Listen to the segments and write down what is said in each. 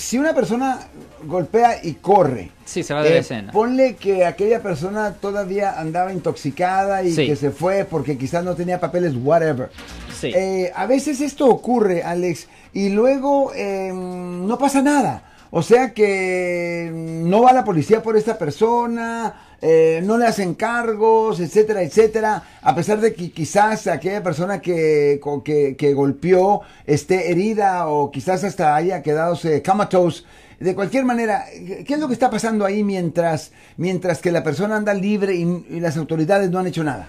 si una persona golpea y corre, Sí, se va de eh, escena. ponle que aquella persona todavía andaba intoxicada y Sí. que se fue porque quizás no tenía papeles, whatever. Sí. Eh, a veces esto ocurre, Alex, y luego eh, no pasa nada. O sea que no va la policía por esta persona, eh, no le hacen cargos, etcétera, etcétera. A pesar de que quizás aquella persona que, que, que golpeó esté herida o quizás hasta haya quedado comatose. De cualquier manera, ¿qué es lo que está pasando ahí mientras, mientras que la persona anda libre y las autoridades no han hecho nada?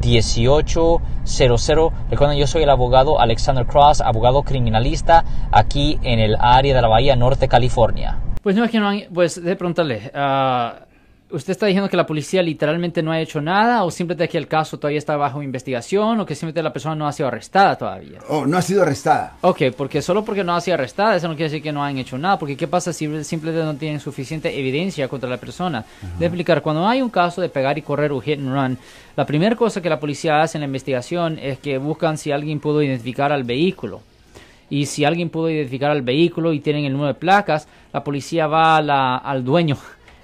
1-800-530-1800. Recuerden, yo soy el abogado Alexander Cross, abogado criminalista aquí en el área de la Bahía Norte, California. Pues no que no pues de preguntarle, ah, ¿usted está diciendo que la policía literalmente no ha hecho nada o simplemente que el caso todavía está bajo investigación o que simplemente la persona no ha sido arrestada todavía? Oh, no ha sido arrestada. Ok, porque solo porque no ha sido arrestada, eso no quiere decir que no han hecho nada, porque ¿qué pasa si simplemente no tienen suficiente evidencia contra la persona? De explicar, cuando hay un caso de pegar y correr o hit and run, la primera cosa que la policía hace en la investigación es que buscan si alguien pudo identificar al vehículo. Y si alguien pudo identificar al vehículo y tienen el número de placas, la policía va a la- al dueño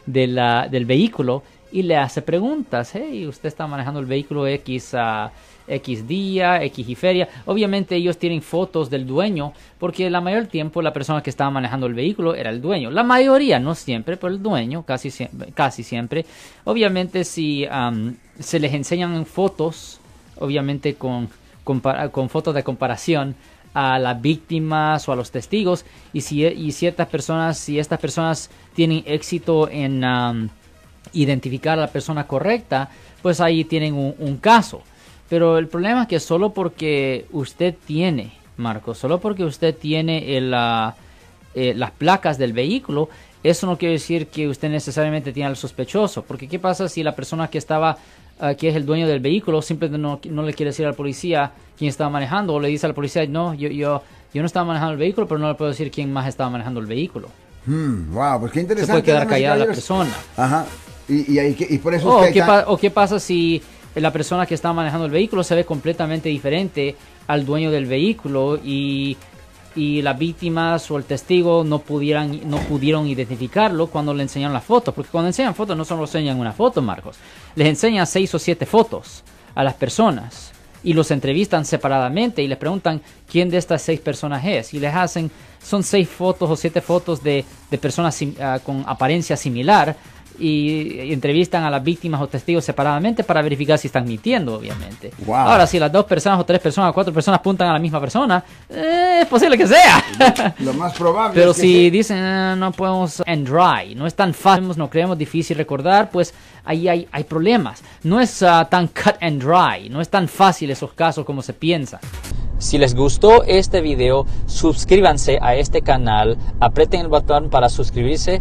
del vehículo y le hace preguntas. Hey, usted está manejando el vehículo X a X día, X y feria. Obviamente ellos tienen fotos del dueño porque la mayor tiempo la persona que estaba manejando el vehículo era el dueño. La mayoría, no siempre, pero el dueño casi siempre. Casi siempre. Obviamente si am, se les enseñan fotos, obviamente con, compara- con fotos de comparación a las víctimas o a los testigos. Y si y ciertas personas si estas personas tienen éxito en identificar a la persona correcta pues ahí tienen un, caso. Pero el problema es que solo porque usted tiene Marco solo porque usted tiene ah, eh, las placas del vehículo eso no quiere decir que usted necesariamente tiene al sospechoso. Porque qué pasa si la persona que estaba ah, que es el dueño del vehículo simplemente no, no le quiere decir al policía quién estaba manejando o le dice al policía no yo yo yo no estaba manejando el vehículo pero no le puedo decir quién más estaba manejando el vehículo Hmm, wow, pues qué se interesante. puede quedar callada la persona Ajá. Y, y, por eso o es que qué, tan- o qué pasa si la persona que está manejando el vehículo se ve completamente diferente al dueño del vehículo y, y las víctimas o el testigo no pudieran no pudieron identificarlo cuando le enseñan las fotos porque cuando enseñan fotos no solo enseñan una foto Marcos les enseñan seis o siete fotos a las personas y los entrevistan separadamente y les preguntan quién de estas seis personas es y les hacen son seis fotos o siete fotos de, de personas sim- ah, con apariencia similar y, entrevistan a las víctimas o testigos separadamente para verificar si están mintiendo, obviamente. Wow. Ahora, si las dos personas o tres personas o cuatro personas apuntan a la misma persona, eh, es posible que sea. lo más probable. Pero es que si sí. dicen "Ah, no podemos en dry, no es tan fácil, no creemos difícil recordar, pues ahí hay, hay problemas. No es ah, tan cut and dry, no es tan fácil esos casos como se piensa. Si les gustó este video, suscríbanse a este canal, aprieten el botón para suscribirse